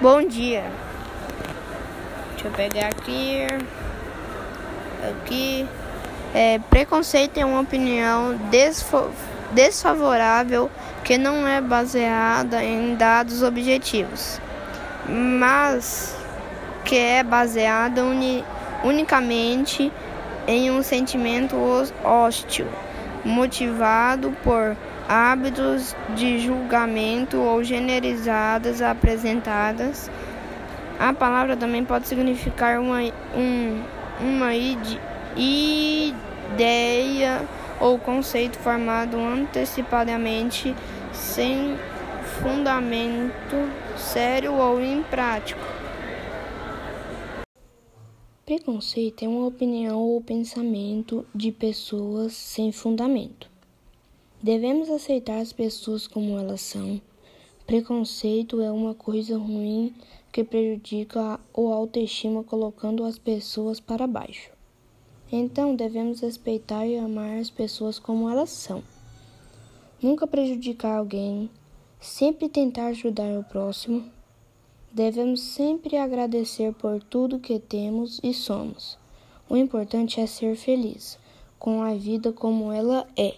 Bom dia. Deixa eu pegar aqui. Aqui. É, preconceito é uma opinião desfavorável que não é baseada em dados objetivos, mas que é baseada uni unicamente em um sentimento hostil, motivado por hábitos de julgamento ou generalizadas apresentadas. A palavra também pode significar uma, um, uma ide, ideia ou conceito formado antecipadamente sem fundamento sério ou imprático. Preconceito é uma opinião ou pensamento de pessoas sem fundamento. Devemos aceitar as pessoas como elas são. Preconceito é uma coisa ruim que prejudica a autoestima colocando as pessoas para baixo. Então devemos respeitar e amar as pessoas como elas são. Nunca prejudicar alguém, sempre tentar ajudar o próximo. Devemos sempre agradecer por tudo que temos e somos. O importante é ser feliz com a vida como ela é.